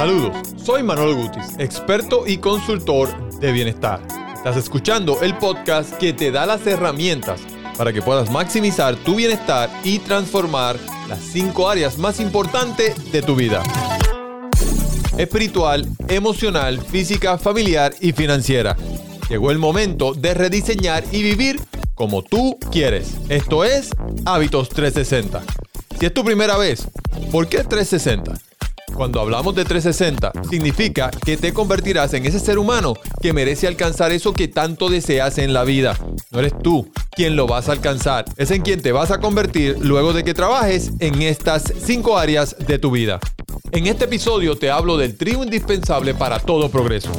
Saludos, soy Manuel Gutis, experto y consultor de bienestar. Estás escuchando el podcast que te da las herramientas para que puedas maximizar tu bienestar y transformar las cinco áreas más importantes de tu vida. Espiritual, emocional, física, familiar y financiera. Llegó el momento de rediseñar y vivir como tú quieres. Esto es Hábitos 360. Si es tu primera vez, ¿por qué 360? Cuando hablamos de 360, significa que te convertirás en ese ser humano que merece alcanzar eso que tanto deseas en la vida. No eres tú quien lo vas a alcanzar, es en quien te vas a convertir luego de que trabajes en estas cinco áreas de tu vida. En este episodio te hablo del trío indispensable para todo progreso.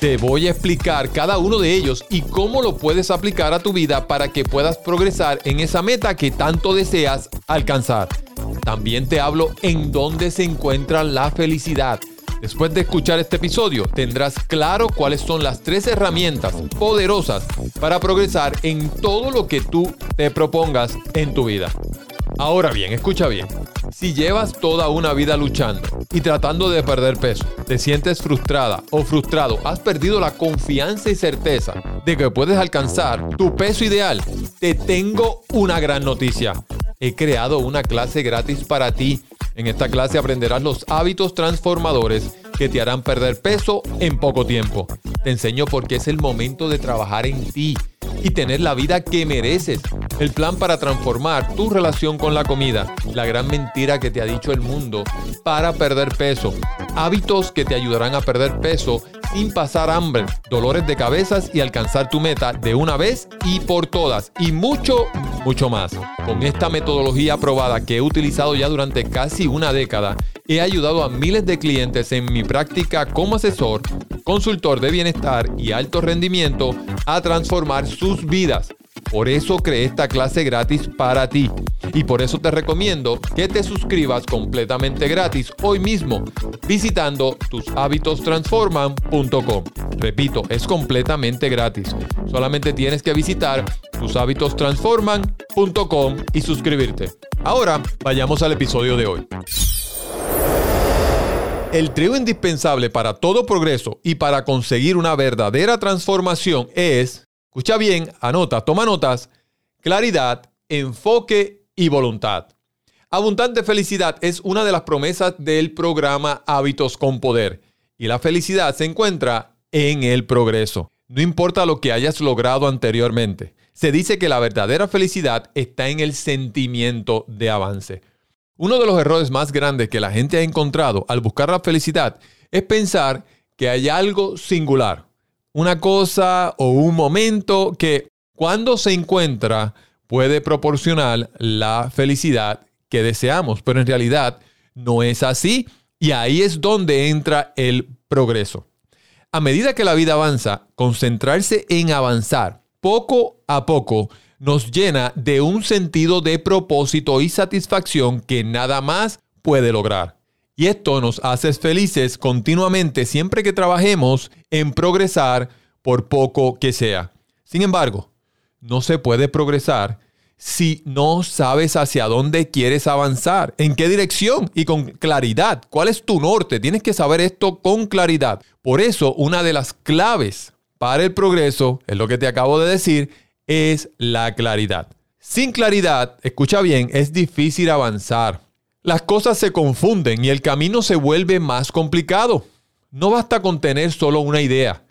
Te voy a explicar cada uno de ellos y cómo lo puedes aplicar a tu vida para que puedas progresar en esa meta que tanto deseas alcanzar. También te hablo en dónde se encuentra la felicidad. Después de escuchar este episodio, tendrás claro cuáles son las tres herramientas poderosas para progresar en todo lo que tú te propongas en tu vida. Ahora bien, escucha bien. Si llevas toda una vida luchando y tratando de perder peso, te sientes frustrada o frustrado, has perdido la confianza y certeza de que puedes alcanzar tu peso ideal, te tengo una gran noticia he creado una clase gratis para ti. En esta clase aprenderás los hábitos transformadores que te harán perder peso en poco tiempo. Te enseño por qué es el momento de trabajar en ti y tener la vida que mereces. El plan para transformar tu relación con la comida. La gran mentira que te ha dicho el mundo para perder peso. Hábitos que te ayudarán a perder peso sin pasar hambre, dolores de cabezas y alcanzar tu meta de una vez y por todas. Y mucho, mucho más. Con esta metodología probada que he utilizado ya durante casi una década, he ayudado a miles de clientes en mi práctica como asesor, consultor de bienestar y alto rendimiento a transformar sus vidas. Por eso creé esta clase gratis para ti. Y por eso te recomiendo que te suscribas completamente gratis hoy mismo visitando tushabitostransforman.com. Repito, es completamente gratis. Solamente tienes que visitar tushabitostransforman.com y suscribirte. Ahora vayamos al episodio de hoy. El trío indispensable para todo progreso y para conseguir una verdadera transformación es Escucha bien, anota, toma notas, claridad, enfoque y voluntad. Abundante felicidad es una de las promesas del programa Hábitos con Poder y la felicidad se encuentra en el progreso. No importa lo que hayas logrado anteriormente, se dice que la verdadera felicidad está en el sentimiento de avance. Uno de los errores más grandes que la gente ha encontrado al buscar la felicidad es pensar que hay algo singular, una cosa o un momento que cuando se encuentra puede proporcionar la felicidad que deseamos, pero en realidad no es así y ahí es donde entra el progreso. A medida que la vida avanza, concentrarse en avanzar poco a poco nos llena de un sentido de propósito y satisfacción que nada más puede lograr. Y esto nos hace felices continuamente siempre que trabajemos en progresar por poco que sea. Sin embargo, no se puede progresar si no sabes hacia dónde quieres avanzar, en qué dirección y con claridad. ¿Cuál es tu norte? Tienes que saber esto con claridad. Por eso, una de las claves para el progreso, es lo que te acabo de decir, es la claridad. Sin claridad, escucha bien, es difícil avanzar. Las cosas se confunden y el camino se vuelve más complicado. No basta con tener solo una idea.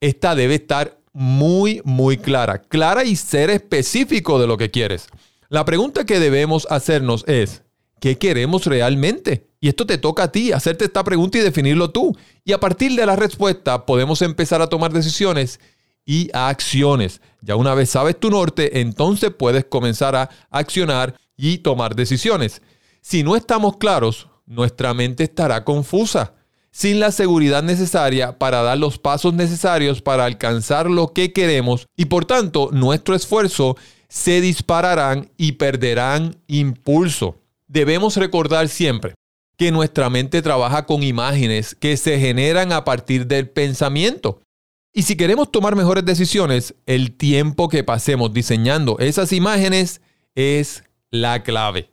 Esta debe estar muy, muy clara. Clara y ser específico de lo que quieres. La pregunta que debemos hacernos es, ¿qué queremos realmente? Y esto te toca a ti, hacerte esta pregunta y definirlo tú. Y a partir de la respuesta podemos empezar a tomar decisiones y acciones. Ya una vez sabes tu norte, entonces puedes comenzar a accionar y tomar decisiones. Si no estamos claros, nuestra mente estará confusa, sin la seguridad necesaria para dar los pasos necesarios para alcanzar lo que queremos y por tanto nuestro esfuerzo se dispararán y perderán impulso. Debemos recordar siempre que nuestra mente trabaja con imágenes que se generan a partir del pensamiento. Y si queremos tomar mejores decisiones, el tiempo que pasemos diseñando esas imágenes es la clave.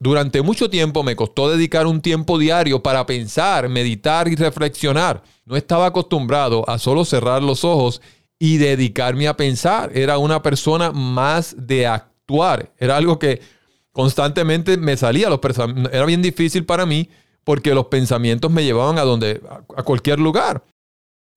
Durante mucho tiempo me costó dedicar un tiempo diario para pensar, meditar y reflexionar. No estaba acostumbrado a solo cerrar los ojos y dedicarme a pensar. Era una persona más de actuar. Era algo que constantemente me salía. Los era bien difícil para mí porque los pensamientos me llevaban a donde a cualquier lugar.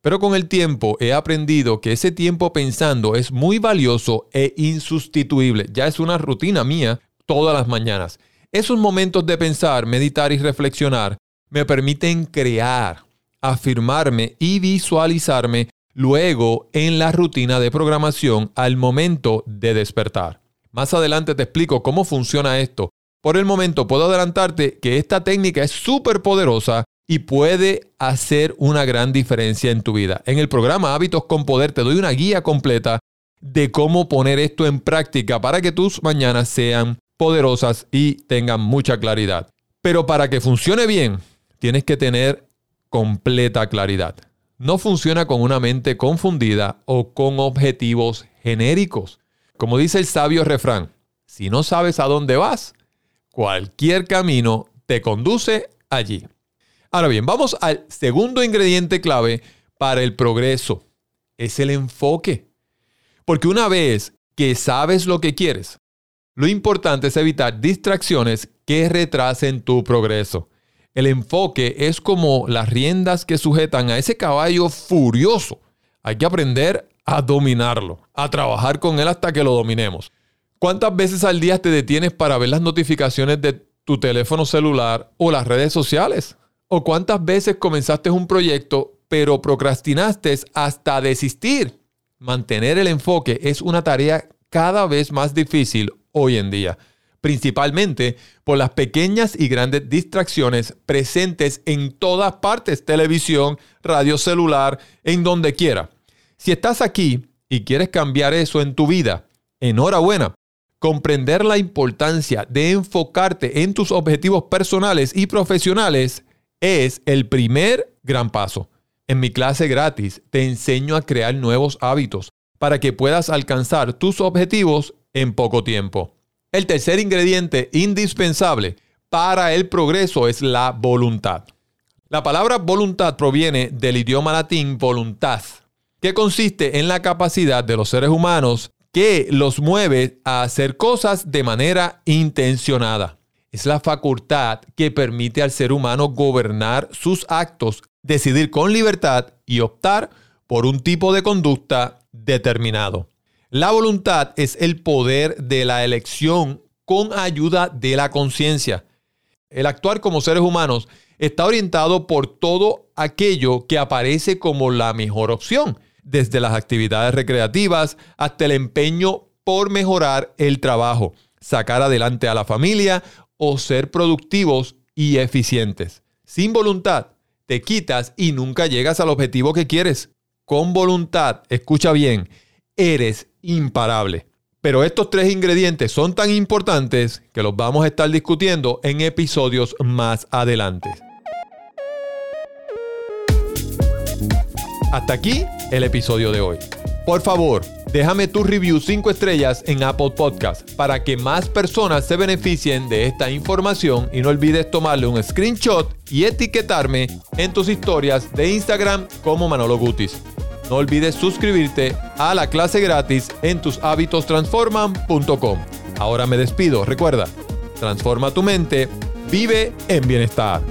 Pero con el tiempo he aprendido que ese tiempo pensando es muy valioso e insustituible. Ya es una rutina mía todas las mañanas. Esos momentos de pensar, meditar y reflexionar me permiten crear, afirmarme y visualizarme luego en la rutina de programación al momento de despertar. Más adelante te explico cómo funciona esto. Por el momento puedo adelantarte que esta técnica es súper poderosa y puede hacer una gran diferencia en tu vida. En el programa Hábitos con Poder te doy una guía completa de cómo poner esto en práctica para que tus mañanas sean poderosas y tengan mucha claridad. Pero para que funcione bien, tienes que tener completa claridad. No funciona con una mente confundida o con objetivos genéricos. Como dice el sabio refrán, si no sabes a dónde vas, cualquier camino te conduce allí. Ahora bien, vamos al segundo ingrediente clave para el progreso. Es el enfoque. Porque una vez que sabes lo que quieres, lo importante es evitar distracciones que retrasen tu progreso. El enfoque es como las riendas que sujetan a ese caballo furioso. Hay que aprender a dominarlo, a trabajar con él hasta que lo dominemos. ¿Cuántas veces al día te detienes para ver las notificaciones de tu teléfono celular o las redes sociales? ¿O cuántas veces comenzaste un proyecto pero procrastinaste hasta desistir? Mantener el enfoque es una tarea cada vez más difícil hoy en día, principalmente por las pequeñas y grandes distracciones presentes en todas partes, televisión, radio celular, en donde quiera. Si estás aquí y quieres cambiar eso en tu vida, enhorabuena. Comprender la importancia de enfocarte en tus objetivos personales y profesionales es el primer gran paso. En mi clase gratis te enseño a crear nuevos hábitos para que puedas alcanzar tus objetivos en poco tiempo. El tercer ingrediente indispensable para el progreso es la voluntad. La palabra voluntad proviene del idioma latín voluntas, que consiste en la capacidad de los seres humanos que los mueve a hacer cosas de manera intencionada es la facultad que permite al ser humano gobernar sus actos, decidir con libertad y optar por un tipo de conducta determinado. La voluntad es el poder de la elección con ayuda de la conciencia. El actuar como seres humanos está orientado por todo aquello que aparece como la mejor opción, desde las actividades recreativas hasta el empeño por mejorar el trabajo, sacar adelante a la familia o ser productivos y eficientes. Sin voluntad, te quitas y nunca llegas al objetivo que quieres. Con voluntad, escucha bien, eres imparable. Pero estos tres ingredientes son tan importantes que los vamos a estar discutiendo en episodios más adelante. Hasta aquí el episodio de hoy. Por favor, déjame tu review 5 estrellas en Apple Podcast para que más personas se beneficien de esta información y no olvides tomarle un screenshot y etiquetarme en tus historias de Instagram como Manolo Gutis. No olvides suscribirte a la clase gratis en tushabitostransforman.com. Ahora me despido, recuerda, transforma tu mente, vive en bienestar.